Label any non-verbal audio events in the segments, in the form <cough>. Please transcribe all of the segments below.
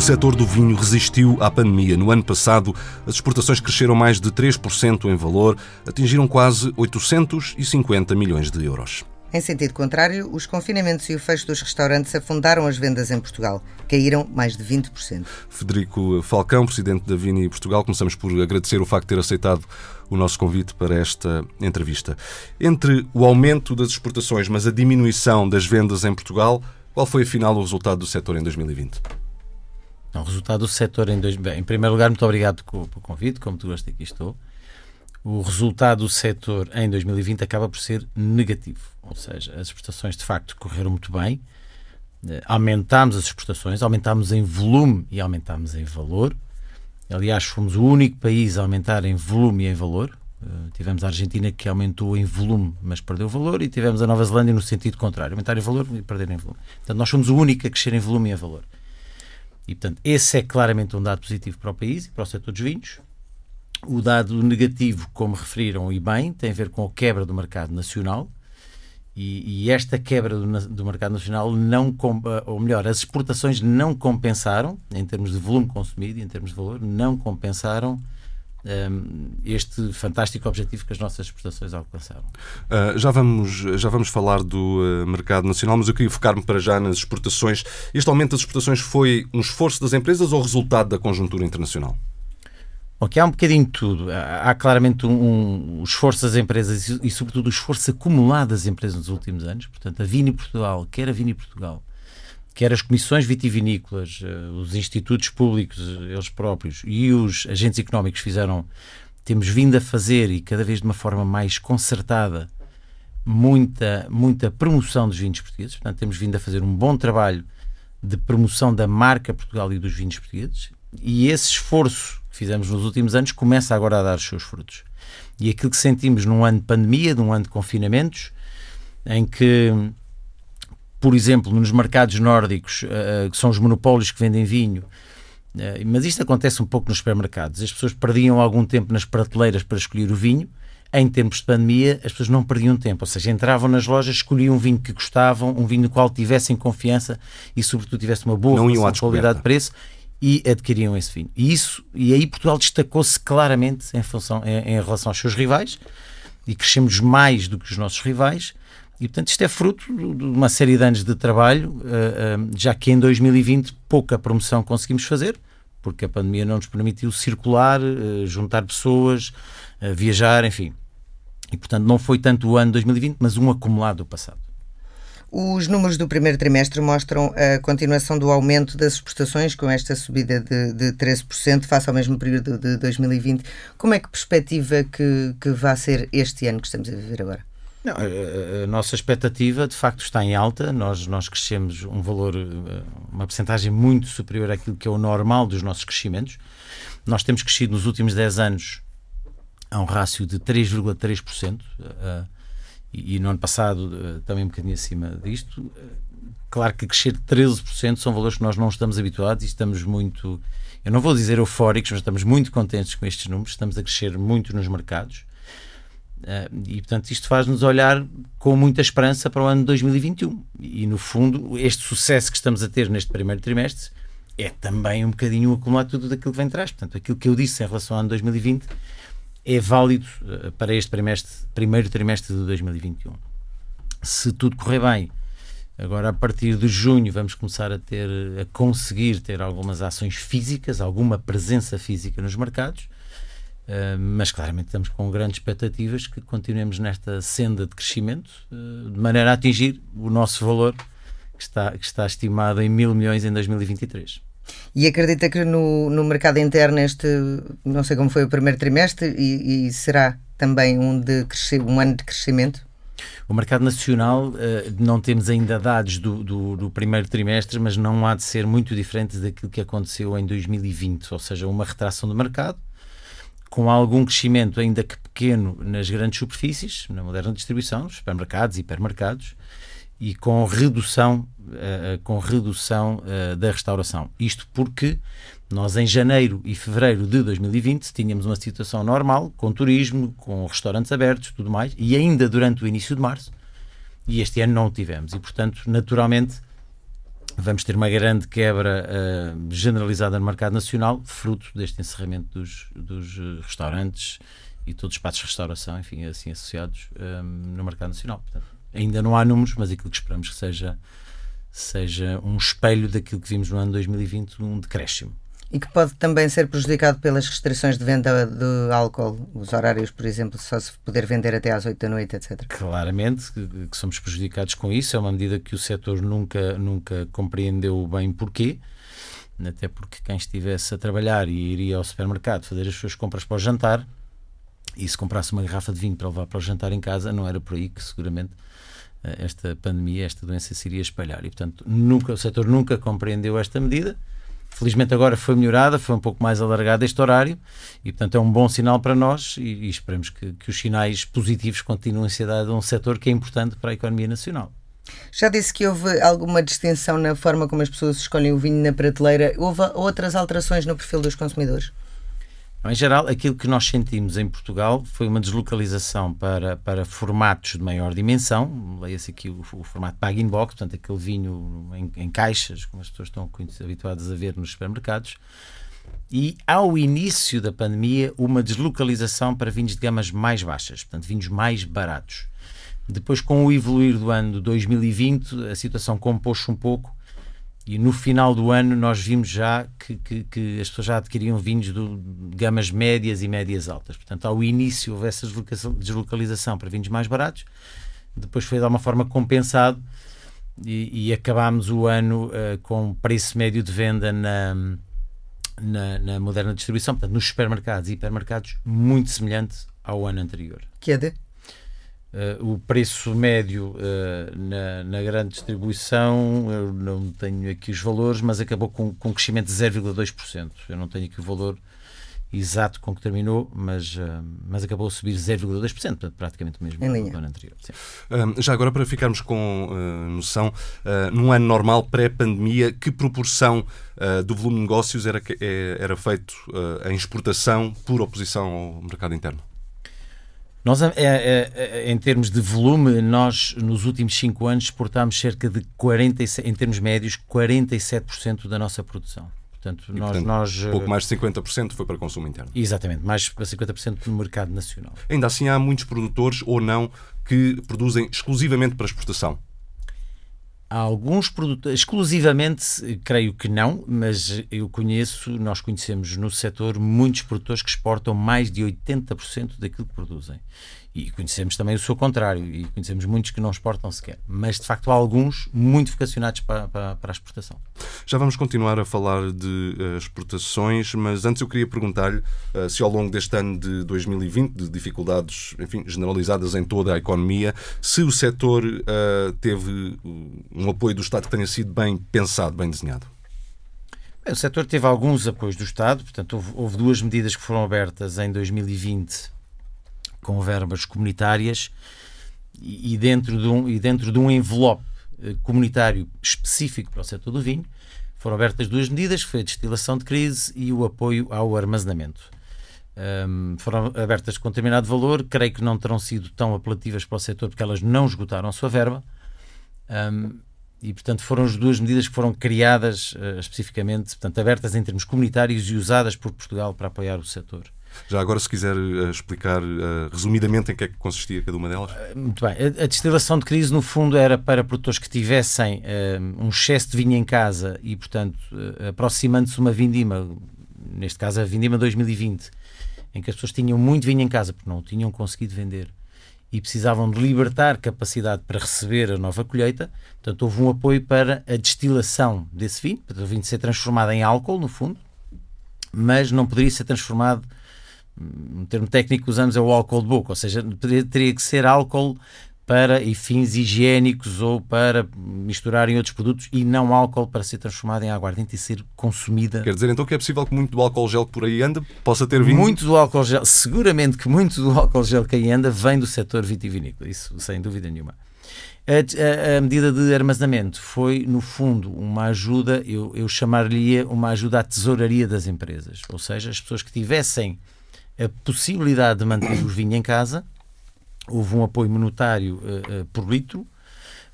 O setor do vinho resistiu à pandemia. No ano passado, as exportações cresceram mais de 3% em valor, atingiram quase 850 milhões de euros. Em sentido contrário, os confinamentos e o fecho dos restaurantes afundaram as vendas em Portugal. Caíram mais de 20%. Federico Falcão, presidente da Vini Portugal, começamos por agradecer o facto de ter aceitado o nosso convite para esta entrevista. Entre o aumento das exportações, mas a diminuição das vendas em Portugal, qual foi afinal o resultado do setor em 2020? O resultado do setor em dois... Bem, em primeiro lugar, muito obrigado pelo convite, como tu gostaste aqui estou. O resultado do setor em 2020 acaba por ser negativo, ou seja, as exportações de facto correram muito bem, eh, aumentámos as exportações, aumentámos em volume e aumentámos em valor. Aliás, fomos o único país a aumentar em volume e em valor. Uh, tivemos a Argentina que aumentou em volume, mas perdeu valor, e tivemos a Nova Zelândia no sentido contrário, aumentar em valor e perder em volume. Portanto, nós fomos o único a crescer em volume e em valor. E, portanto, esse é claramente um dado positivo para o país e para o setor dos vinhos. O dado negativo, como referiram e bem, tem a ver com a quebra do mercado nacional. E, e esta quebra do, do, mercado nacional não, ou melhor, as exportações não compensaram, em termos de volume consumido e em termos de valor, não compensaram um, este fantástico objetivo que as nossas exportações alcançaram. Uh, já, vamos, já vamos falar do uh, mercado nacional, mas eu queria focar-me para já nas exportações. Este aumento das exportações foi um esforço das empresas ou resultado da conjuntura internacional? Bom, aqui há um bocadinho de tudo. Há, há claramente um, um, esforço das empresas e, e, sobretudo, o esforço acumulado das empresas nos últimos anos. Portanto, a Vini Portugal, quer a Vini Portugal, quer as comissões vitivinícolas, eh, os institutos públicos, eh, eles próprios, e os agentes económicos fizeram, temos vindo a fazer, e cada vez de uma forma mais concertada, muita, muita promoção dos vinhos portugueses. Portanto, temos vindo a fazer um bom trabalho de promoção da marca Portugal e dos vinhos portugueses. E esse esforço que fizemos nos últimos anos começa agora a dar os seus frutos. E aquilo que sentimos num ano de pandemia, num ano de confinamentos, em que por exemplo, nos mercados nórdicos, uh, que são os monopólios que vendem vinho, uh, mas isto acontece um pouco nos supermercados. As pessoas perdiam algum tempo nas prateleiras para escolher o vinho. Em tempos de pandemia, as pessoas não perdiam tempo, ou seja, entravam nas lojas, escolhiam um vinho que gostavam, um vinho no qual tivessem confiança e, sobretudo, tivesse uma boa qualidade-preço e adquiriam esse vinho. E, isso, e aí Portugal destacou-se claramente em, função, em, em relação aos seus rivais e crescemos mais do que os nossos rivais e, portanto, isto é fruto de uma série de anos de trabalho, eh, eh, já que em 2020 pouca promoção conseguimos fazer, porque a pandemia não nos permitiu circular, eh, juntar pessoas, viajar, enfim. E, portanto, não foi tanto o ano 2020, mas um acumulado do passado. Os números do primeiro trimestre mostram a continuação do aumento das exportações, com esta subida de, de 13% face ao mesmo período de 2020. Como é que perspectiva que, que vai ser este ano que estamos a viver agora? Não, a, nossa expectativa de facto está em alta. Nós, nós crescemos um valor, eh, uma percentagem muito superior àquilo que é o normal dos nossos crescimentos. Nós temos crescido nos últimos 10 anos a um rácio de 3,3%. Uh, e, e no ano passado uh, também um bocadinho acima disto. Claro que crescer 13% são valores que nós não estamos habituados e estamos muito, eu não vou dizer eufóricos, mas estamos muito contentes com estes números. Estamos a crescer muito nos mercados. Uh, e, portanto, isto faz-nos olhar com muita esperança para o ano de 2021. E, no fundo, este sucesso que estamos a ter neste primeiro trimestre é também um bocadinho acumulado tudo daquilo que vem atrás. Portanto, aquilo que eu disse em relação ao ano 2020 é válido uh, para este trimestre, primeiro trimestre de 2021. Se tudo correr bem, agora a partir de junho vamos começar a ter, a conseguir ter algumas ações físicas, alguma presença física nos mercados Uh, mas claramente estamos com grandes expectativas que continuemos nesta senda de crescimento, uh, de maneira a atingir o nosso valor que está, que está estimado em mil milhões em 2023. E acredita que no, no mercado interno este, não sei como foi o primeiro trimestre, e, e será também um, de um ano de crescimento? O mercado nacional, uh, não temos ainda dados do, do, do, primeiro trimestre, mas não há de ser muito diferente daquilo que aconteceu em 2020, ou seja, uma retração do mercado, com algum crescimento, ainda que pequeno, nas grandes superfícies, na moderna distribuição, nos supermercados e hipermercados, e com redução, uh, com redução uh, da restauração. Isto porque nós, em janeiro e fevereiro de 2020, tínhamos uma situação normal, com turismo, com restaurantes abertos, tudo mais, e ainda durante o início de março, e este ano não o tivemos. E, portanto, naturalmente, vamos ter uma grande quebra uh, generalizada no mercado nacional, fruto deste encerramento dos, dos restaurantes e todos os espaços de restauração, enfim, assim associados um, no mercado nacional. Portanto, ainda não há números, mas aquilo que esperamos que seja, seja um espelho daquilo que vimos no ano 2020, um decréscimo. E que pode também ser prejudicado pelas restrições de venda de álcool, os horários, por exemplo, só se poder vender até às 8 da noite, etc. Claramente que, somos prejudicados com isso, é uma medida que o setor nunca, nunca compreendeu bem porquê, até porque quem estivesse a trabalhar e iria ao supermercado fazer as suas compras para o jantar, e se comprasse uma garrafa de vinho para levar para o jantar em casa, não era por aí que seguramente eh, esta pandemia, esta doença se iria espalhar. E, portanto, nunca, o setor nunca compreendeu esta medida Felizmente agora foi melhorada, foi um pouco mais alargado este horário e, portanto, é um bom sinal para nós e, e esperemos que, que, os sinais positivos continuem a ser dados a um setor que é importante para a economia nacional. Já disse que houve alguma distinção na forma como as pessoas escolhem o vinho na prateleira. Houve outras alterações no perfil dos consumidores? Em geral, aquilo que nós sentimos em Portugal foi uma deslocalização para, para formatos de maior dimensão. Leia-se aqui o, o formato bag-in-box, portanto, aquele vinho em, em, caixas, como as pessoas estão habituadas a ver nos supermercados. E, ao início da pandemia, uma deslocalização para vinhos de gamas mais baixas, portanto, vinhos mais baratos. Depois, com o evoluir do ano 2020, a situação compôs-se um pouco e no final do ano nós vimos já que, que, que as pessoas já adquiriam vinhos de gamas médias e médias altas. Portanto, ao início houve essa deslocalização para vinhos mais baratos, depois foi de alguma forma compensado e, e acabámos o ano uh, com preço médio de venda na, na, na, moderna distribuição, portanto, nos supermercados e hipermercados, muito semelhante ao ano anterior. Que é de? Uh, o preço médio uh, na, na, grande distribuição, eu não tenho aqui os valores, mas acabou com, com um crescimento de 0,2%. Eu não tenho aqui o valor exato com que terminou, mas, uh, mas acabou a subir 0,2%, portanto, praticamente o mesmo do ano anterior. já agora, para ficarmos com noção, num ano normal, pré-pandemia, que proporção do volume de negócios era, era feito em exportação por oposição ao mercado interno? Nós, é, é, é, em termos de volume, nós nos últimos 5 anos exportámos cerca de 47, em termos médios, 47% da nossa produção. Portanto, e, nós, portanto, nós, pouco mais de 50% foi para consumo interno. Exatamente, mais para 50% no mercado nacional. Ainda assim, há muitos produtores ou não que produzem exclusivamente para exportação. Há alguns produtores, exclusivamente, creio que não, mas eu conheço, nós conhecemos no setor muitos produtores que exportam mais de 80% daquilo que produzem. E conhecemos também o seu contrário, e conhecemos muitos que não exportam sequer. Mas, de facto, há alguns muito vocacionados para, para, para a exportação. Já vamos continuar a falar de uh, exportações, mas antes eu queria perguntar-lhe uh, se ao longo deste ano de 2020, de dificuldades enfim, generalizadas em toda a economia, se o setor uh, teve um apoio do Estado que tenha sido bem pensado, bem desenhado. Bem, o setor teve alguns apoios do Estado, portanto, houve, houve duas medidas que foram abertas em 2020 com verbas comunitárias e, dentro de um, e dentro de um envelope eh, comunitário específico para o setor do vinho, foram abertas duas medidas, foi a destilação de crise e o apoio ao armazenamento. Um, foram abertas com determinado valor, creio que não terão sido tão apelativas para o setor porque elas não esgotaram a sua verba. Um, e, portanto, foram as duas medidas que foram criadas uh, especificamente, portanto, abertas em termos comunitários e usadas por Portugal para apoiar o setor. Já agora, se quiser uh, explicar uh, resumidamente em que é que consistia cada uma delas. Uh, muito bem. A, a, destilação de crise, no fundo, era para produtores que tivessem um excesso de vinho em casa e, portanto, aproximando-se uma vindima, neste caso a vindima 2020, em que as pessoas tinham muito vinho em casa porque não o tinham conseguido vender e precisavam de libertar capacidade para receber a nova colheita. Portanto, houve um apoio para a destilação desse vinho, para o vinho ser transformado em álcool, no fundo, mas não poderia ser transformado um termo técnico que usamos é o álcool de boca, ou seja, teria que ser álcool para fins higiênicos ou para misturar em outros produtos e não álcool para ser transformado em aguardente e ser consumida. Quer dizer então que é possível que muito do álcool gel que por aí anda possa ter vindo? Muito do álcool gel, seguramente que muito do álcool gel que aí anda vem do setor vitivinícola, isso sem dúvida nenhuma. A, a, a, medida de armazenamento foi, no fundo, uma ajuda, eu, eu chamar-lhe uma ajuda à tesouraria das empresas. Ou seja, as pessoas que tivessem a possibilidade de manter o vinho em casa, houve um apoio monetário uh, uh, por litro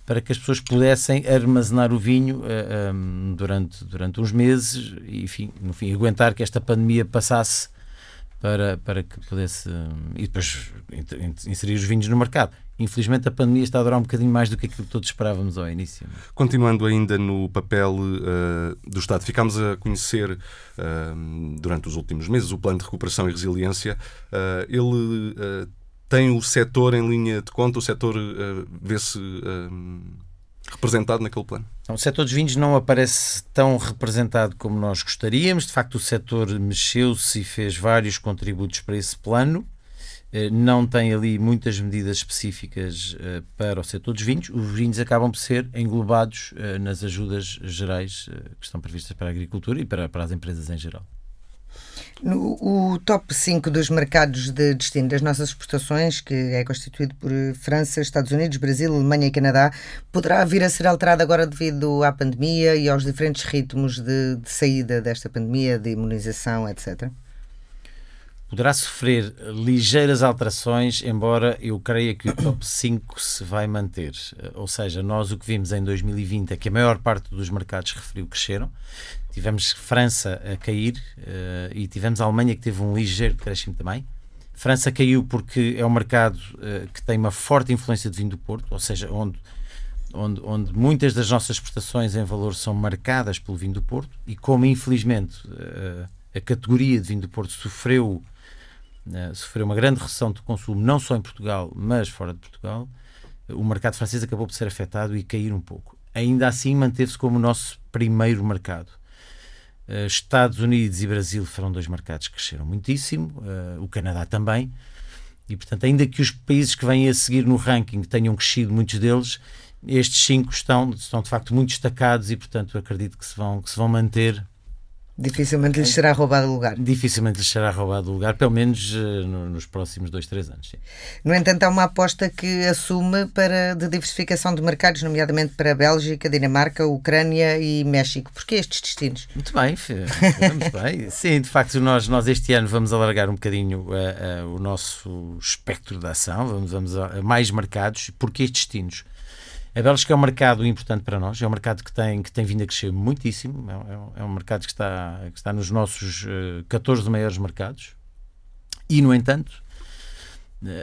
para que as pessoas pudessem armazenar o vinho uh, eh, um, durante, durante uns meses e, enfim, no fim, aguentar que esta pandemia passasse para, para que pudesse. e depois inserir os vinhos no mercado. Infelizmente a pandemia está a durar um bocadinho mais do que aquilo que todos esperávamos ao início. Continuando ainda no papel uh, do Estado, ficámos a conhecer uh, durante os últimos meses o plano de recuperação e resiliência. Uh, ele tem o setor em linha de conta, o setor vê-se representado naquele plano? O setor dos vinhos não aparece tão representado como nós gostaríamos. De facto, o setor mexeu-se e fez vários contributos para esse plano. Eh, não tem ali muitas medidas específicas eh, para o setor dos vinhos. Os vinhos acabam por ser englobados eh, nas ajudas gerais que estão previstas para a agricultura e para, as empresas em geral. No, o top 5 dos mercados de destino das nossas exportações, que é constituído por França, Estados Unidos, Brasil, Alemanha e Canadá, poderá vir a ser alterado agora devido à pandemia e aos diferentes ritmos de, de saída desta pandemia, de imunização, etc? Poderá sofrer ligeiras alterações, embora eu creia que o top 5 se vai manter. Ou seja, nós o que vimos em 2020 é que a maior parte dos mercados referiu cresceram. Tivemos França a cair uh, e tivemos a Alemanha que teve um ligeiro decréscimo também. França caiu porque é um mercado uh, que tem uma forte influência de vinho do Porto, ou seja, onde, onde, onde muitas das nossas exportações em valor são marcadas pelo vinho do Porto e como infelizmente a categoria de vinho do Porto sofreu uh, sofreu uma grande recessão de consumo, não só em Portugal, mas fora de Portugal, o mercado francês acabou por ser afetado e cair um pouco. Ainda assim, manteve-se como o nosso primeiro mercado. Uh, Estados Unidos e Brasil foram dois mercados que cresceram muitíssimo, uh, o Canadá também, e portanto, ainda que os países que vêm a seguir no ranking tenham crescido, muitos deles, estes cinco estão, estão de facto muito destacados e, portanto, acredito que se vão, que se vão manter Dificilmente lhes será roubado o lugar. Dificilmente lhes será roubado o lugar, pelo menos uh, nos próximos dois, três anos. Sim. No entanto, há uma aposta que assume para, de diversificação de mercados, nomeadamente para a Bélgica, Dinamarca, Ucrânia e México. Porquê estes destinos? Muito bem, vamos bem. <laughs> Sim, de facto, nós, nós este ano vamos alargar um bocadinho uh, uh, o nosso espectro de ação, vamos, vamos a, a mais mercados. Porquê estes destinos? A Bélgica é um mercado importante para nós, é um mercado que tem, que tem vindo a crescer muitíssimo, é, é um é mercado que está, que está nos nossos uh, eh, 14 maiores mercados e, no entanto,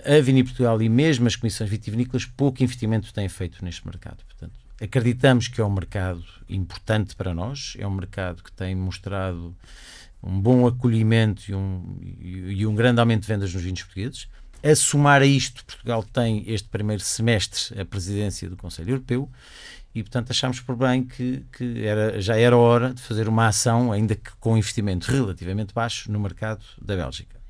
a Vini Portugal e mesmo as comissões vitivinícolas pouco investimento têm feito neste mercado. Portanto, acreditamos que é um mercado importante para nós, é um mercado que tem mostrado um bom acolhimento e um, e um grande aumento de vendas nos vinhos portugueses. A somar a isto, Portugal tem este primeiro semestre a presidência do Conselho Europeu e, portanto, achámos por bem que, que era, já era hora de fazer uma ação, ainda que com investimento relativamente baixo, no mercado da Bélgica.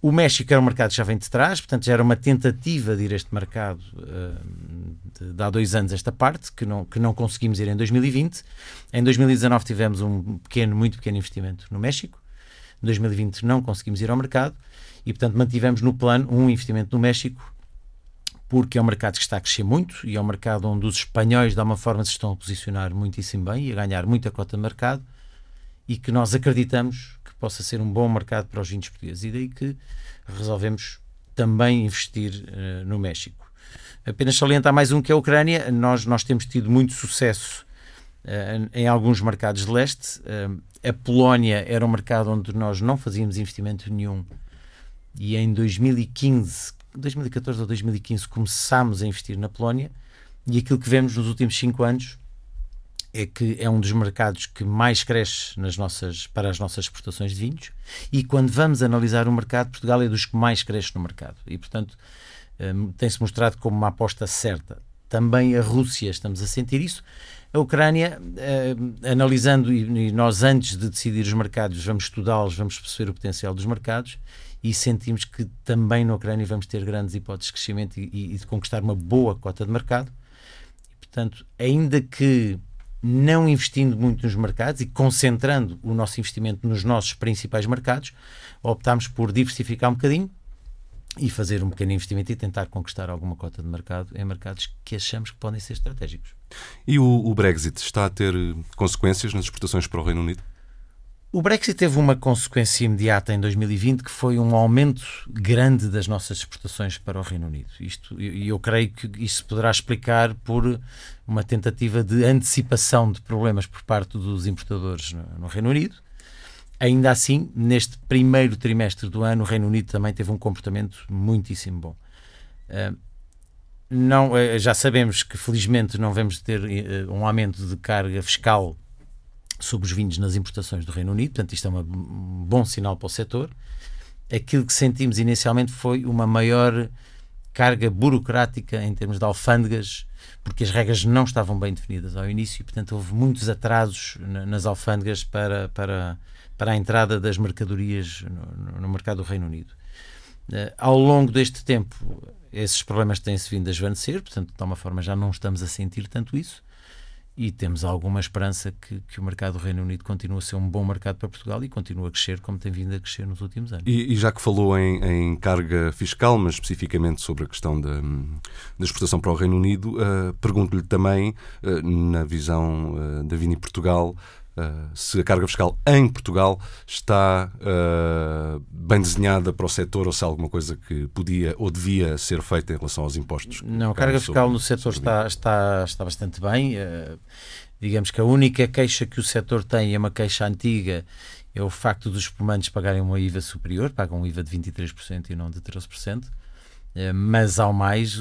O México era um mercado que já vem de trás, portanto já era uma tentativa de ir a este mercado uh, de, de, há dois anos esta parte, que não, que não conseguimos ir em 2020. Em 2019 tivemos um pequeno, muito pequeno investimento no México. Em 2020 não conseguimos ir ao mercado e, portanto, mantivemos no plano um investimento no México, porque é um mercado que está a crescer muito e é um mercado onde os espanhóis, de alguma forma, se estão a posicionar muitíssimo bem e a ganhar muita cota de mercado e que nós acreditamos que possa ser um bom mercado para os vinhos portugueses. E daí que resolvemos também investir uh, no México. Apenas salientar mais um que é a Ucrânia. Nós, nós temos tido muito sucesso uh, em alguns mercados de leste. Uh, a Polónia era um mercado onde nós não fazíamos investimento nenhum e em 2015, 2014 ou 2015, começámos a investir na Polónia e aquilo que vemos nos últimos cinco anos é que é um dos mercados que mais cresce nas nossas, para as nossas exportações de vinhos e quando vamos analisar o mercado, Portugal é dos que mais cresce no mercado e, portanto, um, tem-se mostrado como uma aposta certa. Também a Rússia, estamos a sentir isso. A Ucrânia, uh, analisando, e, e nós antes de decidir os mercados, vamos estudá-los, vamos perceber o potencial dos mercados e sentimos que também na Ucrânia vamos ter grandes hipóteses de crescimento e, e de conquistar uma boa cota de mercado. E, portanto, ainda que não investindo muito nos mercados e concentrando o nosso investimento nos nossos principais mercados, optámos por diversificar um bocadinho e fazer um pequeno investimento e tentar conquistar alguma cota de mercado em mercados que achamos que podem ser estratégicos. E o, o Brexit está a ter consequências nas exportações para o Reino Unido? O Brexit teve uma consequência imediata em 2020 que foi um aumento grande das nossas exportações para o Reino Unido. Isto, e eu creio que isso poderá explicar por uma tentativa de antecipação de problemas por parte dos importadores no, no Reino Unido. Ainda assim, neste primeiro trimestre do ano, o Reino Unido também teve um comportamento muitíssimo bom. Uh, não, uh, já sabemos que felizmente não vamos ter uh, um aumento de carga fiscal sobre os vinhos nas importações do Reino Unido, portanto, isto é uma, um bom sinal para o setor. Aquilo que sentimos inicialmente foi uma maior carga burocrática em termos de alfândegas, porque as regras não estavam bem definidas ao início, e, portanto, houve muitos atrasos nas alfândegas para, para, para a entrada das mercadorias no, no mercado do Reino Unido. Uh, ao longo deste tempo, esses problemas têm-se vindo a esvanecer, portanto, de uma forma já não estamos a sentir tanto isso e temos alguma esperança que, que, o mercado do Reino Unido continue a ser um bom mercado para Portugal e continue a crescer como tem vindo a crescer nos últimos anos. E, e já que falou em, em, carga fiscal, mas especificamente sobre a questão da, da exportação para o Reino Unido, uh, pergunto-lhe também, uh, na visão uh, da Vini Portugal, Uh, se a carga fiscal em Portugal está uh, bem desenhada para o setor ou se há alguma coisa que podia ou devia ser feita em relação aos impostos. Não, a carga fiscal no setor está, está, está bastante bem. Uh, digamos que a única queixa que o setor tem é uma queixa antiga, é o facto dos espumantes pagarem uma IVA superior, pagam um IVA de 23% e não de 13%. Mas ao mais,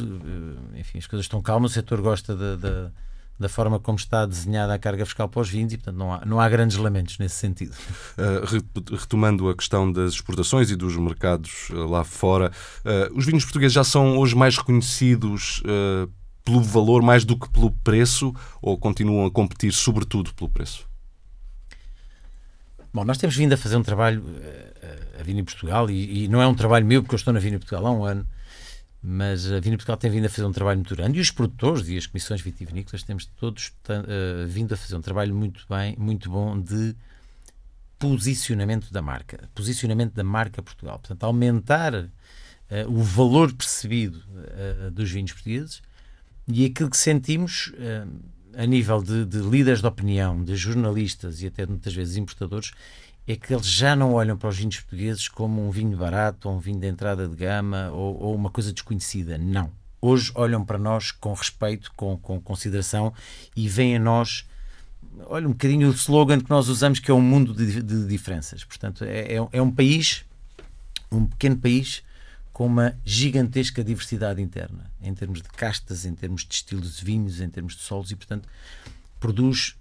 enfim, as coisas estão calmas, o setor gosta de da forma como está desenhada a carga fiscal para os vinhos e, portanto, não há, não há grandes lamentos nesse sentido. <laughs> Uh, retomando a questão das exportações e dos mercados uh, lá fora, uh, os vinhos portugueses já são hoje mais reconhecidos pelo valor mais do que pelo preço ou continuam a competir sobretudo pelo preço? Bom, nós temos vindo a fazer um trabalho, a Vini Portugal, e, e, não é um trabalho meu, porque eu estou na Vini Portugal há um ano, mas a Vina Portugal tem vindo a fazer um trabalho muito grande e os produtores e as comissões vitivinícolas temos todos uh, vindo a fazer um trabalho muito bem, muito bom de posicionamento da marca, posicionamento da marca Portugal. Portanto, aumentar uh, o valor percebido uh, dos vinhos portugueses e aquilo que sentimos a nível de, de líderes de opinião, de jornalistas e até muitas vezes importadores é que eles já não olham para os vinhos portugueses como um vinho barato ou um vinho de entrada de gama ou, ou uma coisa desconhecida. Não. Hoje olham para nós com respeito, com, com consideração e veem a nós olha um bocadinho o slogan que nós usamos que é um mundo de, de diferenças. Portanto, é, é, é, um país, um pequeno país com uma gigantesca diversidade interna, em termos de castas, em termos de estilos de vinhos, em termos de solos e, portanto, produz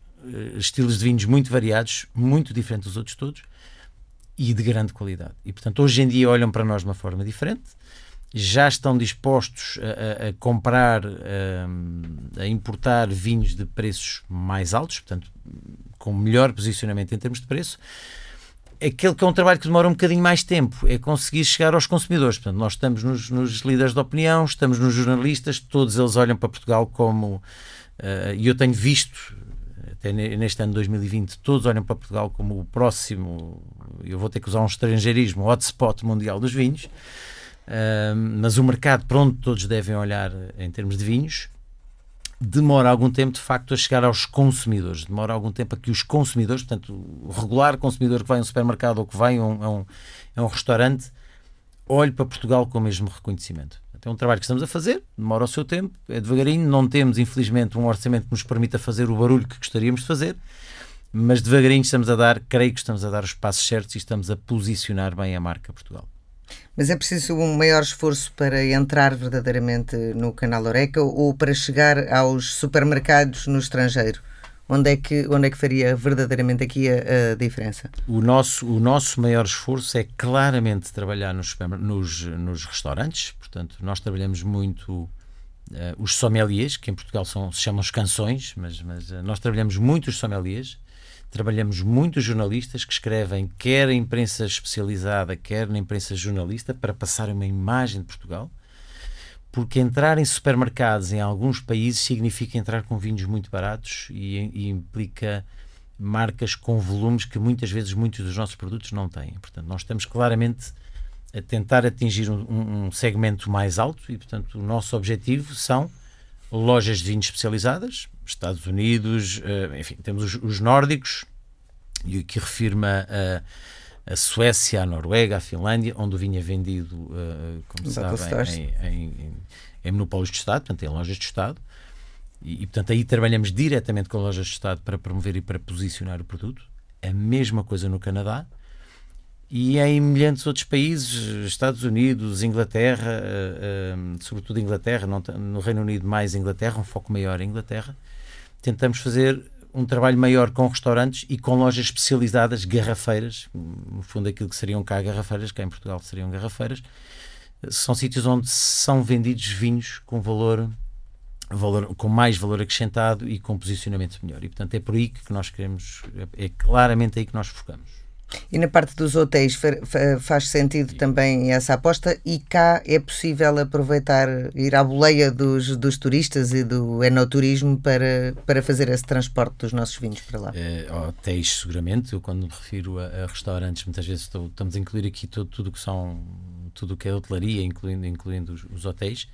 estilos de vinhos muito variados, muito diferentes dos outros todos e de grande qualidade. E, portanto, hoje em dia olham para nós de uma forma diferente, já estão dispostos a, a, a comprar, a, eh, a, importar vinhos de preços mais altos, portanto, com melhor posicionamento em termos de preço. Aquele que é um trabalho que demora um bocadinho mais tempo é conseguir chegar aos consumidores. Portanto, nós estamos nos, nos líderes de opinião, estamos nos jornalistas, todos eles olham para Portugal como. Uh, e eu tenho visto até neste ano de 2020, todos olham para Portugal como o próximo, eu vou ter que usar um estrangeirismo, hotspot mundial dos vinhos, mas o mercado para onde todos devem olhar em termos de vinhos demora algum tempo, de facto, a chegar aos consumidores. Demora algum tempo a que os consumidores, portanto, o regular consumidor que vai a um supermercado ou que vai a um, a um, a um restaurante, olhe para Portugal com o mesmo reconhecimento. É um trabalho que estamos a fazer, demora o seu tempo, é devagarinho, não temos, infelizmente, um orçamento que nos permita fazer o barulho que gostaríamos de fazer, mas devagarinho estamos a dar, creio que estamos a dar os passos certos e estamos a posicionar bem a marca Portugal. Mas é preciso um maior esforço para entrar verdadeiramente no canal Oreca ou para chegar aos supermercados no estrangeiro? Onde é que, onde é que faria verdadeiramente aqui a, a diferença? O nosso, o nosso maior esforço é claramente trabalhar nos, nos, nos restaurantes. Portanto, nós trabalhamos muito uh, os sommeliers, que em Portugal são, se chamam os canções, mas, mas uh, nós trabalhamos muito os sommeliers. Trabalhamos muito os jornalistas que escrevem quer a imprensa especializada, quer na imprensa jornalista, para passar uma imagem de Portugal porque entrar em supermercados em alguns países significa entrar com vinhos muito baratos e, e, implica marcas com volumes que muitas vezes muitos dos nossos produtos não têm. Portanto, nós estamos claramente a tentar atingir um, um segmento mais alto e, portanto, o nosso objetivo são lojas de vinhos especializadas, Estados Unidos, uh, enfim, temos os, os nórdicos, e que refirma a a Suécia, a Noruega, a Finlândia, onde o vinho é vendido, uh, como sabem, em, em, em, monopólios de Estado, portanto, em lojas de Estado. E, e, portanto, aí trabalhamos diretamente com lojas de Estado para promover e para posicionar o produto. A mesma coisa no Canadá e em milhares outros países, Estados Unidos, Inglaterra, uh, uh, sobretudo Inglaterra, no Reino Unido mais Inglaterra, um foco maior em Inglaterra, tentamos fazer um trabalho maior com restaurantes e com lojas especializadas, garrafeiras, no fundo aquilo que seriam cá garrafeiras, cá em Portugal seriam garrafeiras, são sítios onde são vendidos vinhos com valor, valor com mais valor acrescentado e com posicionamento melhor. E portanto é por aí que nós queremos, é claramente aí que nós focamos. E na parte dos hotéis faz sentido também essa aposta e cá é possível aproveitar, ir à boleia dos, dos turistas e do enoturismo para, para fazer esse transporte dos nossos vinhos para lá? É, hotéis, seguramente. Eu quando me refiro a, a restaurantes, muitas vezes estou, estamos a incluir aqui todo, tudo que são tudo que é hotelaria, incluindo, incluindo os, os hotéis,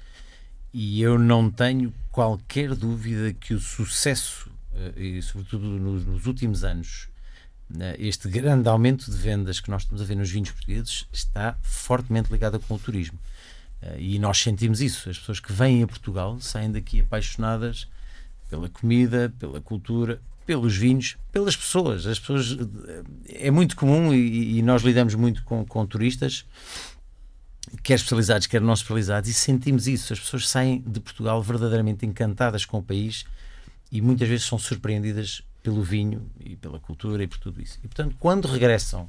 e eu não tenho qualquer dúvida que o sucesso, eh, e sobretudo nos, nos últimos anos, este grande aumento de vendas que nós estamos a ver nos vinhos portugueses está fortemente ligado com o turismo. Eh, e nós sentimos isso. As pessoas que vêm a Portugal saem daqui apaixonadas pela comida, pela cultura, pelos vinhos, pelas pessoas. As pessoas eh, é muito comum e, e nós lidamos muito com, com, turistas, quer especializados, quer não especializados, e sentimos isso. As pessoas saem de Portugal verdadeiramente encantadas com o país e muitas vezes são surpreendidas pelo vinho e pela cultura e por tudo isso. E portanto, quando regressam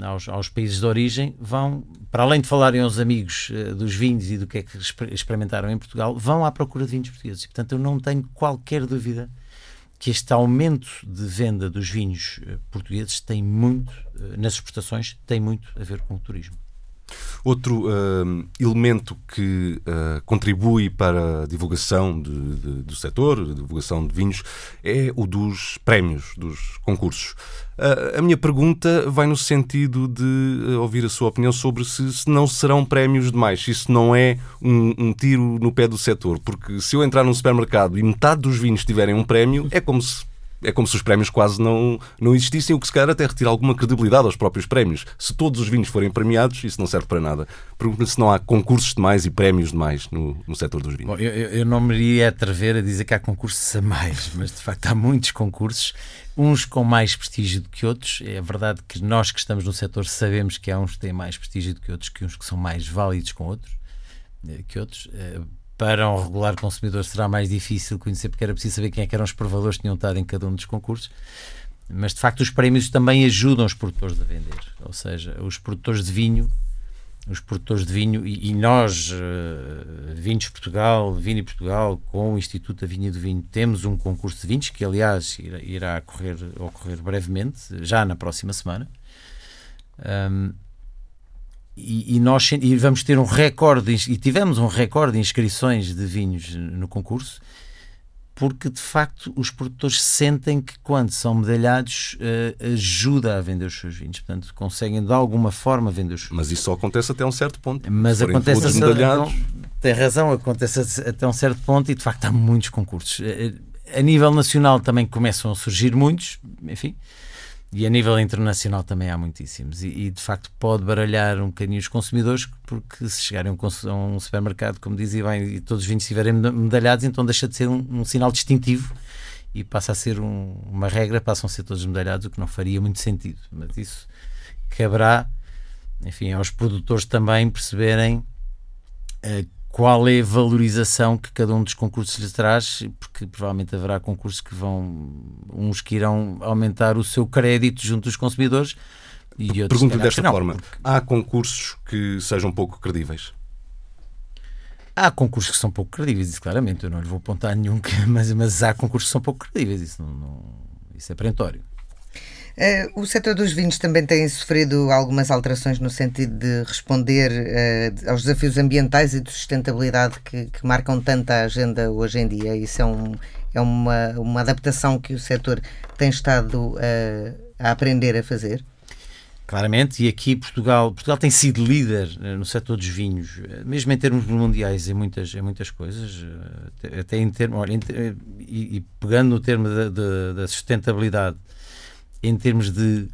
aos, aos países de origem, vão, para além de falarem aos amigos uh, dos vinhos e do que é que experimentaram em Portugal, vão à procura de vinhos portugueses. E portanto, eu não tenho qualquer dúvida que este aumento de venda dos vinhos uh, portugueses tem muito, uh, nas exportações, tem muito a ver com o turismo. Outro uh, elemento que uh, contribui para a divulgação de, de, do setor, a divulgação de vinhos, é o dos prémios, dos concursos. Uh, a minha pergunta vai no sentido de ouvir a sua opinião sobre se, se não serão prémios demais, se isso não é um, um, tiro no pé do setor. Porque se eu entrar num supermercado e metade dos vinhos tiverem um prémio, é como se é como se os prémios quase não, não existissem, o que se calhar até retira alguma credibilidade aos próprios prémios. Se todos os vinhos forem premiados, isso não serve para nada. Pergunto-me se não há concursos demais e prémios demais no, no setor dos vinhos. Bom, eu, eu não me iria atrever a dizer que há concursos a mais, mas de facto há muitos concursos, uns com mais prestígio do que outros. É verdade que nós que estamos no setor sabemos que há uns que têm mais prestígio do que outros, que uns que são mais válidos com outros, eh, que outros eh, para um regular consumidor será mais difícil conhecer, porque era preciso saber quem é que eram os provedores que tinham estado em cada um dos concursos. Mas de facto, os prémios também ajudam os produtores a vender, ou seja, os produtores de vinho. Os produtores de vinho e, e nós, uh, Vinhos Portugal, Vini Portugal, com o Instituto da Vinha do Vinho, temos um concurso de vinhos que, aliás, irá, irá ocorrer, ocorrer brevemente, já na próxima semana. Um, e, e, nós e vamos ter um recorde, e tivemos um recorde de inscrições de vinhos no concurso, porque de facto os produtores sentem que quando são medalhados uh, ajuda a vender os seus vinhos, portanto conseguem de alguma forma vender os seus Mas isso só acontece até um certo ponto. Mas acontece a, medalhados... tem razão, acontece até um certo ponto e de facto há muitos concursos. Eh, a nível nacional também começam a surgir muitos, enfim. E a nível internacional também há muitíssimos. E, e, de facto pode baralhar um bocadinho os consumidores, porque se chegarem a um, supermercado, como dizia bem, e todos os vinhos estiverem medalhados, então deixa de ser um, um sinal distintivo e passa a ser um, uma regra, passam a ser todos medalhados, o que não faria muito sentido. Mas isso caberá, enfim, aos produtores também perceberem uh, qual é a valorização que cada um dos concursos lhes traz, porque provavelmente haverá concursos que vão, uns que irão aumentar o seu crédito junto dos consumidores e outros Pergunto desta forma: porque... há concursos que sejam pouco credíveis? Há concursos que são pouco credíveis, isso claramente, eu não lhe vou apontar nenhum, <laughs> mas, mas há concursos que são pouco credíveis, isso, não, não isso é perentório. Uh, o setor dos vinhos também tem sofrido algumas alterações no sentido de responder uh, aos desafios ambientais e de sustentabilidade que, que, marcam tanto a agenda hoje em dia. Isso é, um, é uma, uma adaptação que o setor tem estado uh, a aprender a fazer. Claramente, e aqui Portugal, Portugal tem sido líder no setor dos vinhos, mesmo em termos mundiais, em muitas, em muitas coisas, até em termos, olha, e, e, pegando no termo da sustentabilidade, em termos de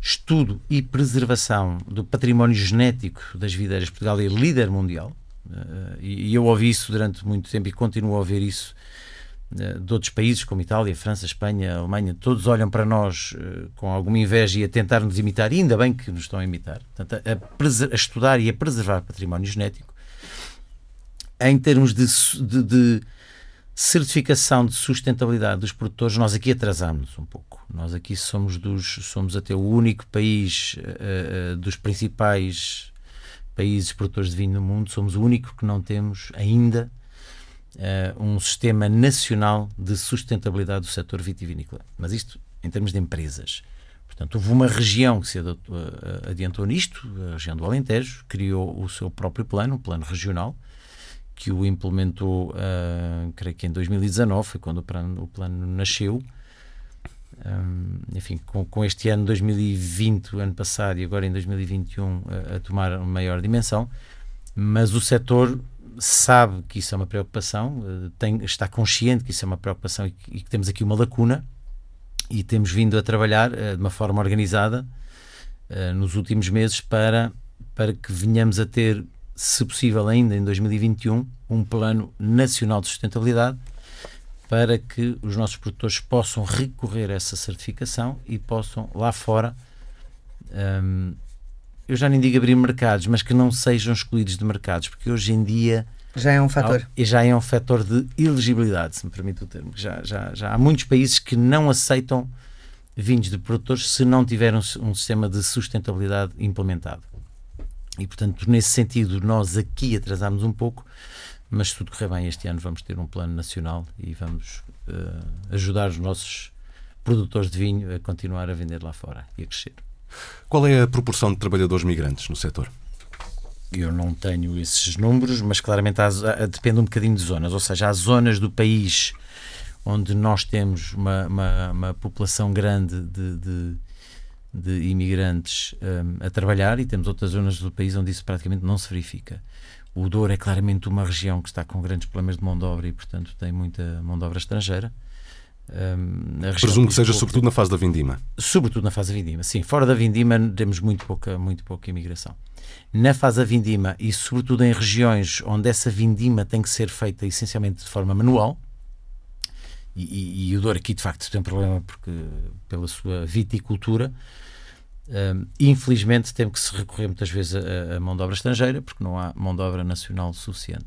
estudo e preservação do património genético das videiras, Portugal é líder mundial. Uh, e, eu ouvi isso durante muito tempo e continuo a ouvir isso uh, de outros países como Itália, França, Espanha, Alemanha, todos olham para nós uh, com alguma inveja e a tentar nos imitar, e ainda bem que nos estão a imitar, Portanto, a, a, estudar e a preservar património genético. Em termos de, de certificação de sustentabilidade dos produtores, nós aqui atrasámos um pouco. Nós aqui somos, dos, somos até o único país uh, dos principais países produtores de vinho no mundo, somos o único que não temos ainda uh, um sistema nacional de sustentabilidade do setor vitivinícola. Mas isto em termos de empresas. Portanto, houve uma região que se adiantou nisto, a região do Alentejo, criou o seu próprio plano, um plano regional, que o implementou, uh, creio que em 2019, foi quando o plano, o plano nasceu. Um, enfim, com, com, este ano 2020, o ano passado, e agora em 2021, a, a tomar uma maior dimensão, mas o setor sabe que isso é uma preocupação, uh, tem, está consciente que isso é uma preocupação e que, e que, temos aqui uma lacuna e temos vindo a trabalhar uh, de uma forma organizada nos últimos meses para, para que venhamos a ter se possível ainda em 2021, um plano nacional de sustentabilidade para que os nossos produtores possam recorrer a essa certificação e possam lá fora, hum, eu já nem digo abrir mercados, mas que não sejam excluídos de mercados, porque hoje em dia já é um fator. Já é um fator de elegibilidade, se me permite o termo. Já, já, já há muitos países que não aceitam vinhos de produtores se não tiverem um sistema de sustentabilidade implementado. E, portanto, nesse sentido, nós aqui atrasámos um pouco, mas se tudo correr bem, este ano vamos ter um plano nacional e vamos uh, ajudar os nossos produtores de vinho a continuar a vender lá fora e a crescer. Qual é a proporção de trabalhadores migrantes no setor? Eu não tenho esses números, mas claramente há, depende um bocadinho de zonas. Ou seja, há zonas do país onde nós temos uma, uma, uma população grande de, de de imigrantes um, a trabalhar e temos outras zonas do país onde isso praticamente não se verifica. O Douro é claramente uma região que está com grandes problemas de mão de obra e, portanto, tem muita mão de obra estrangeira. Um, Presumo que seja sobretudo na fase da vindima. Sobretudo na fase da vindima, sim. Fora da vindima temos muito pouca, muito pouca imigração. Na fase da vindima e sobretudo em regiões onde essa vindima tem que ser feita essencialmente de forma manual, e, e, o Douro aqui de facto tem um problema porque, pela sua viticultura, um, infelizmente temos que se recorrer muitas vezes a, a, mão de obra estrangeira porque não há mão de obra nacional suficiente.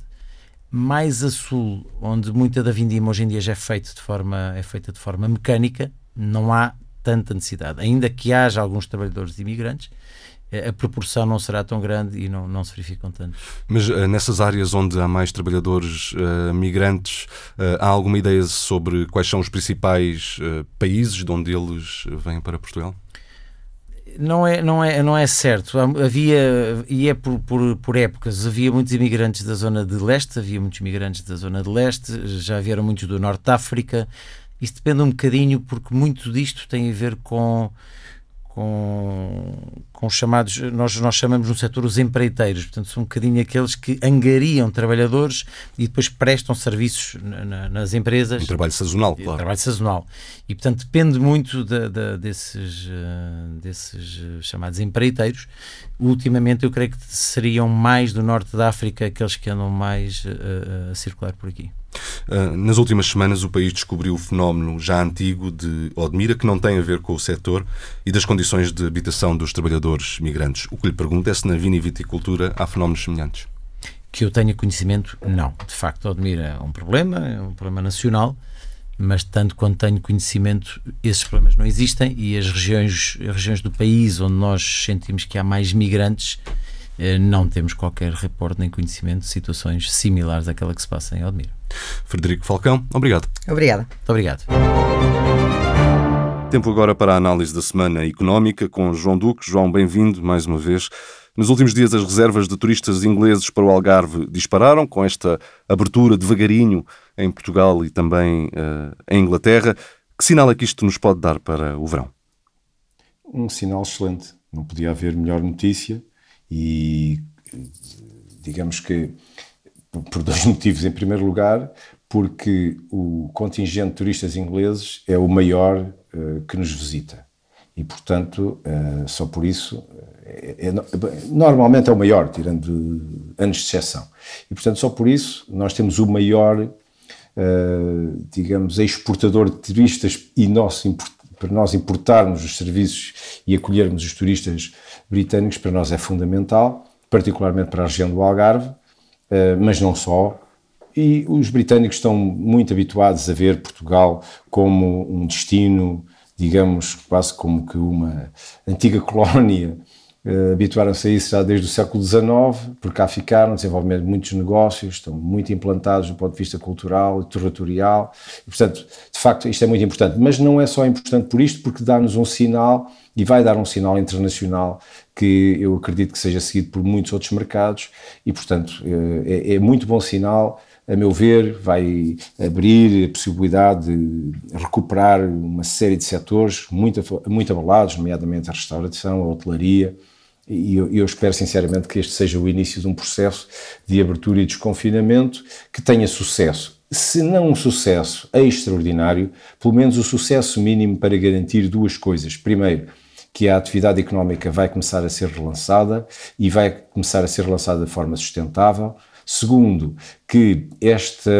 Mais a sul, onde muita da vindima hoje em dia já é, feita de forma, é feita de forma mecânica, não há tanta necessidade. Ainda que haja alguns trabalhadores imigrantes, a proporção não será tão grande e não, não se verificam tantos. Mas uh, nessas áreas onde há mais trabalhadores uh, migrantes, uh, há alguma ideia sobre quais são os principais países de onde eles vêm para Portugal? Não é, não, é, não é certo. Havia, e é por, por, por épocas, havia muitos imigrantes da zona de leste, havia muitos imigrantes da zona de leste, já vieram muitos do norte de África. Isso depende um bocadinho, porque muito disto tem a ver com com, com os chamados, nós, nós chamamos no setor os empreiteiros, portanto são um bocadinho aqueles que angariam trabalhadores e depois prestam serviços na, na, nas empresas. Um trabalho sazonal, claro. Trabalho sazonal. E portanto depende muito de, de, desses, uh, desses chamados empreiteiros. Ultimamente eu creio que seriam mais do norte da África aqueles que andam mais uh, a circular por aqui. Ah, nas últimas semanas, o país descobriu o fenómeno já antigo de Odmira, que não tem a ver com o setor e das condições de habitação dos trabalhadores migrantes. O que lhe pergunto é se na viniviticultura há fenómenos semelhantes. Que eu tenha conhecimento, não. De facto, Odmira é um problema, é um problema nacional, mas tanto quanto tenho conhecimento, esses problemas não existem e as regiões, as regiões do país onde nós sentimos que há mais migrantes não temos qualquer reporte nem conhecimento de situações similares àquela que se passa em Odmira. Frederico Falcão, obrigado. Obrigada. Muito obrigado. Tempo agora para a análise da semana económica com João Duque. João, bem-vindo mais uma vez. Nos últimos dias, as reservas de turistas ingleses para o Algarve dispararam, com esta abertura devagarinho em Portugal e também uh, em Inglaterra. Que sinal é que isto nos pode dar para o verão? Um sinal excelente. Não podia haver melhor notícia e digamos que por dois <laughs> motivos. Em primeiro lugar, porque o contingente de turistas ingleses é o maior uh, que nos visita. E, portanto, uh, só por isso, é, é, normalmente é o maior, tirando anos de exceção. E, portanto, só por isso nós temos o maior, uh, digamos, exportador de turistas e nosso, para nós importarmos os serviços e acolhermos os turistas britânicos, para nós é fundamental, particularmente para a região do Algarve, uh, mas não só. E os britânicos estão muito habituados a ver Portugal como um destino digamos, quase como que uma antiga <laughs> colónia. Uh, Habituaram-se a isso já desde o século XIX, por cá ficaram, desenvolvendo muitos negócios, estão muito implantados do ponto de vista cultural e territorial. E, portanto, de facto, isto é muito importante. Mas não é só importante por isto, porque dá-nos um sinal e vai dar um sinal internacional que eu acredito que seja seguido por muitos outros mercados e, portanto, eh, é, é muito bom sinal a meu ver, vai abrir a possibilidade de recuperar uma série de setores muito, muito abalados, nomeadamente a restauração, a hotelaria, e eu, eu, espero sinceramente que este seja o início de um processo de abertura e desconfinamento que tenha sucesso. Se não um sucesso extraordinário, pelo menos o sucesso mínimo para garantir duas coisas. Primeiro, que a atividade económica vai começar a ser relançada e vai começar a ser relançada de forma sustentável. Segundo, que este,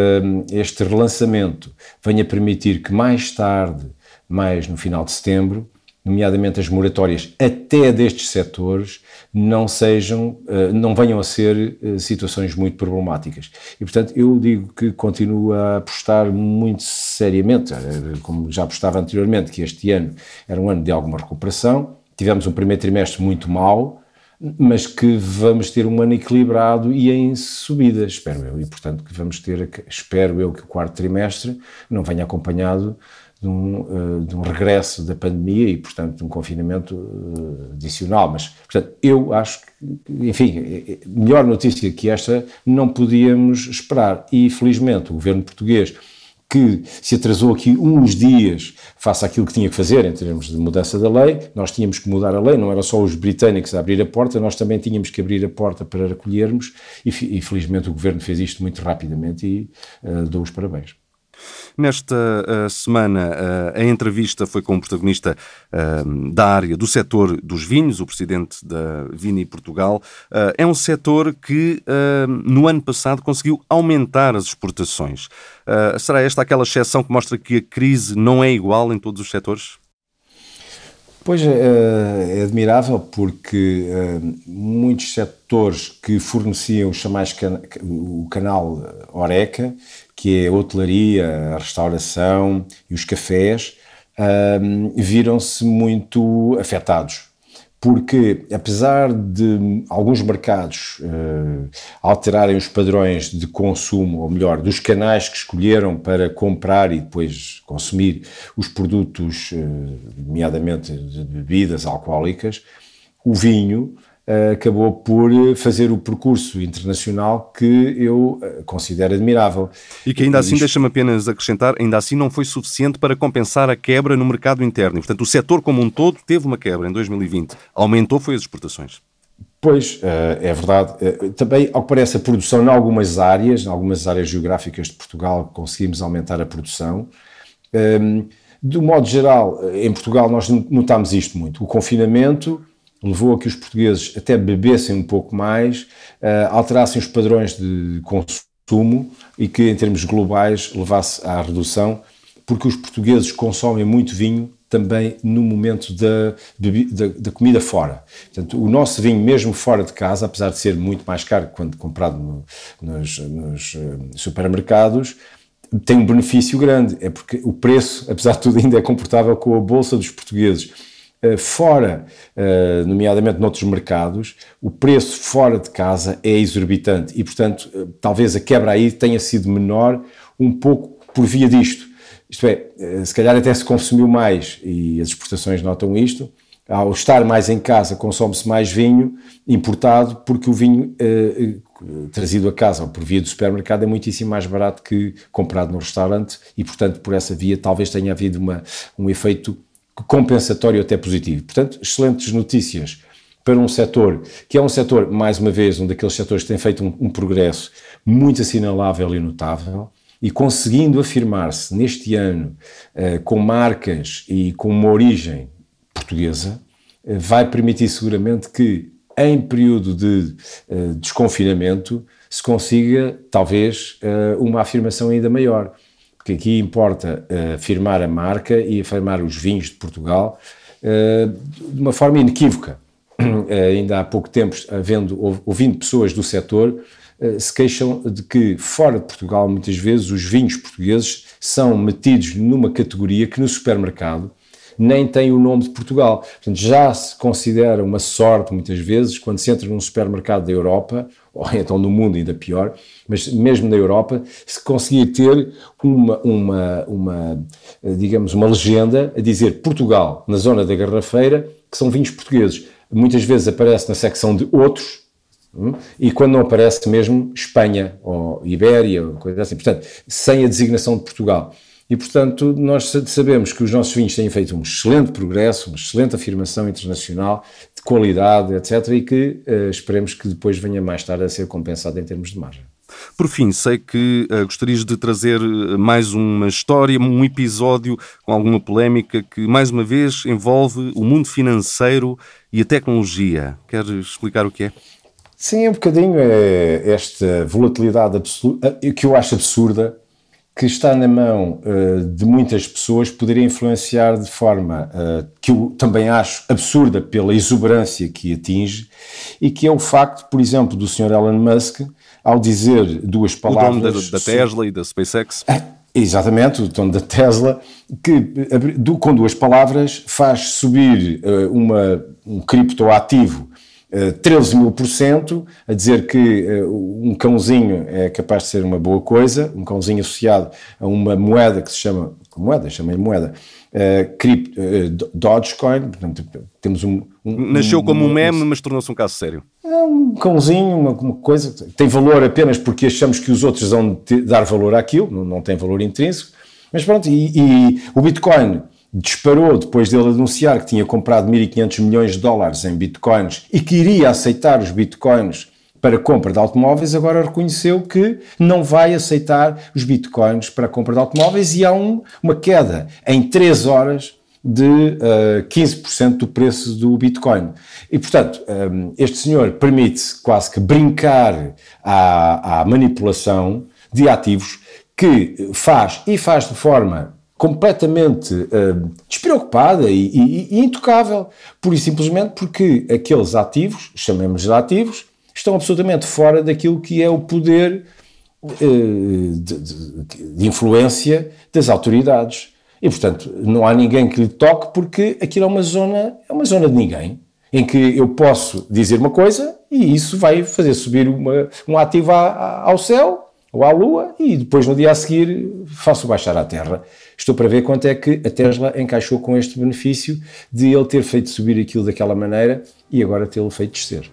este relançamento venha permitir que mais tarde, mais no final de setembro, nomeadamente as moratórias até destes setores, não sejam, eh, não venham a ser eh, situações muito problemáticas. E, portanto, eu digo que continuo a apostar muito seriamente, eh, como já apostava anteriormente, que este ano era um ano de alguma recuperação. Tivemos um primeiro trimestre muito mau, mas que vamos ter um ano equilibrado e em subida, espero eu. E, portanto, que vamos ter, espero eu, que o quarto trimestre não venha acompanhado de um, uh, de um regresso da pandemia e, portanto, de um confinamento uh, adicional. Mas, portanto, eu acho que, enfim, é, melhor notícia que esta não podíamos esperar. E, felizmente, o governo português que se atrasou aqui uns dias face àquilo que tinha que fazer em termos de mudança da lei. Nós tínhamos que mudar a lei, não era só os britânicos a abrir a porta, nós também tínhamos que abrir a porta para acolhermos e, e felizmente o governo fez isto muito rapidamente e uh, dou os parabéns. Nesta uh, semana, uh, a entrevista foi com o protagonista uh, da área do setor dos vinhos, o presidente da Vini Portugal. é um setor que, no ano passado, conseguiu aumentar as exportações. será esta aquela exceção que mostra que a crise não é igual em todos os setores? Pois é, é admirável porque muitos setores que forneciam o chamais o canal Oreca que é a hotelaria, a restauração e os cafés, viram-se muito afetados. Porque, apesar de alguns mercados uh, alterarem os padrões de consumo, ou melhor, dos canais que escolheram para comprar e depois consumir os produtos, uh, nomeadamente de bebidas alcoólicas, o vinho acabou por fazer o percurso internacional que eu eh, considero admirável. E que ainda assim, deixa-me apenas acrescentar, ainda assim não foi suficiente para compensar a quebra no mercado interno. E, portanto, o setor como um todo teve uma quebra em 2020. Aumentou foi as exportações. Pois, eh, é verdade. Também, ao que parece, a produção em algumas áreas, em algumas áreas geográficas de Portugal, conseguimos aumentar a produção. Ehm, de um modo geral, em Portugal nós notámos isto muito. O confinamento levou a que os portugueses até bebessem um pouco mais, uh, alterassem os padrões de consumo e que, em termos globais, levasse à redução, porque os portugueses consomem muito vinho também no momento da, da, da, comida fora. Portanto, o nosso vinho, mesmo fora de casa, apesar de ser muito mais caro quando comprado no, nos, nos uh, supermercados, tem um benefício grande, é porque o preço, <laughs> apesar de tudo, ainda é comportável com a bolsa dos portugueses eh, fora, eh, nomeadamente noutros mercados, o preço fora de casa é exorbitante e, portanto, eh, talvez a quebra aí tenha sido menor um pouco por via disto. Isto é, se calhar até se consumiu mais e as exportações notam isto. Ao estar mais em casa, consome-se mais vinho importado, porque o vinho eh, trazido a casa ou por via do supermercado é muitíssimo mais barato que comprado no restaurante e, portanto, por essa via talvez tenha havido uma, um efeito compensatório até positivo. Portanto, excelentes notícias para um setor que é um setor, mais uma vez, um daqueles setores que tem feito um, um progresso muito assinalável e notável e conseguindo afirmar-se neste ano uh, com marcas e com uma origem portuguesa vai permitir seguramente que, em período de desconfinamento, se consiga, talvez, uma afirmação ainda maior. Porque aqui importa afirmar a marca e afirmar os vinhos de Portugal de uma forma inequívoca. <clears throat> Ainda há pouco tempo, havendo, ouvindo pessoas do setor, eh, se queixam de que fora de Portugal, muitas vezes, os vinhos portugueses são metidos numa categoria que no supermercado nem tem o nome de Portugal. Portanto, já se considera uma sorte, muitas vezes, quando se entra num supermercado da Europa, ou então no mundo ainda pior, mas mesmo na Europa, se conseguir ter uma, uma, uma digamos, uma legenda a dizer Portugal, na zona da garrafeira, que são vinhos portugueses. Muitas vezes aparece na secção de outros, Hum? E quando não aparece mesmo Espanha ou Ibéria, coisa assim, portanto, sem a designação de Portugal. E, portanto, nós sabemos que os nossos vinhos têm feito um excelente progresso, uma excelente afirmação internacional, de qualidade, etc., e que uh, esperemos que depois venha mais tarde a ser compensado em termos de margem. Por fim, sei que uh, gostarias de trazer eh, mais uma história, um episódio com alguma polémica que, mais uma vez, envolve o mundo financeiro e a tecnologia. Quer explicar o que é? Sim, um bocadinho é esta volatilidade absoluta, que eu acho absurda, que está na mão uh, de muitas pessoas, poderia influenciar de forma uh, que eu também acho absurda pela exuberância que atinge, e que é o facto, por exemplo, do Sr. Elon Musk, ao dizer duas palavras. O dono da, da Tesla e da SpaceX. É, exatamente, o dono da Tesla, que com duas palavras faz subir uh, uma, um criptoativo 13 mil por cento, a dizer que uh, um cãozinho é capaz de ser uma boa coisa, um cãozinho associado a uma moeda que se chama, moeda, chama-lhe moeda, uh, cripto, uh, Dogecoin, portanto, temos um... um Nasceu um, como um meme, mas tornou-se um caso sério. É um cãozinho, uma, uma, coisa, tem valor apenas porque achamos que os outros vão dar valor àquilo, não, não tem valor intrínseco, mas pronto, e, e o Bitcoin disparou depois dele anunciar que tinha comprado 1.500 milhões de dólares em bitcoins e que iria aceitar os bitcoins para compra de automóveis, agora reconheceu que não vai aceitar os bitcoins para compra de automóveis e há um, uma queda em 3 horas de uh, eh, 15% do preço do Bitcoin. E, portanto, um, eh, este senhor permite quase que brincar à, à manipulação de ativos que faz e faz de forma completamente uh, despreocupada e, e, e, intocável, pura e simplesmente porque aqueles ativos, chamemos de ativos, estão absolutamente fora daquilo que é o poder uh, de, de, de, influência das autoridades. E, portanto, não há ninguém que lhe toque porque aquilo é uma zona, é uma zona de ninguém, em que eu posso dizer uma coisa e isso vai fazer subir uma, um ativo ao céu ou à Lua e depois no dia a seguir faço baixar à Terra. Estou para ver quanto é que a Tesla encaixou com este benefício de ele ter feito subir aquilo daquela maneira e agora tê-lo feito descer.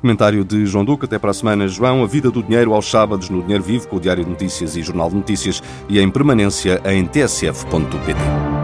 Comentário de João Duque. Até para a semana, João. A vida do dinheiro aos sábados no Dinheiro Vivo, com o Diário de Notícias e Jornal de Notícias e em permanência em tsf.pt.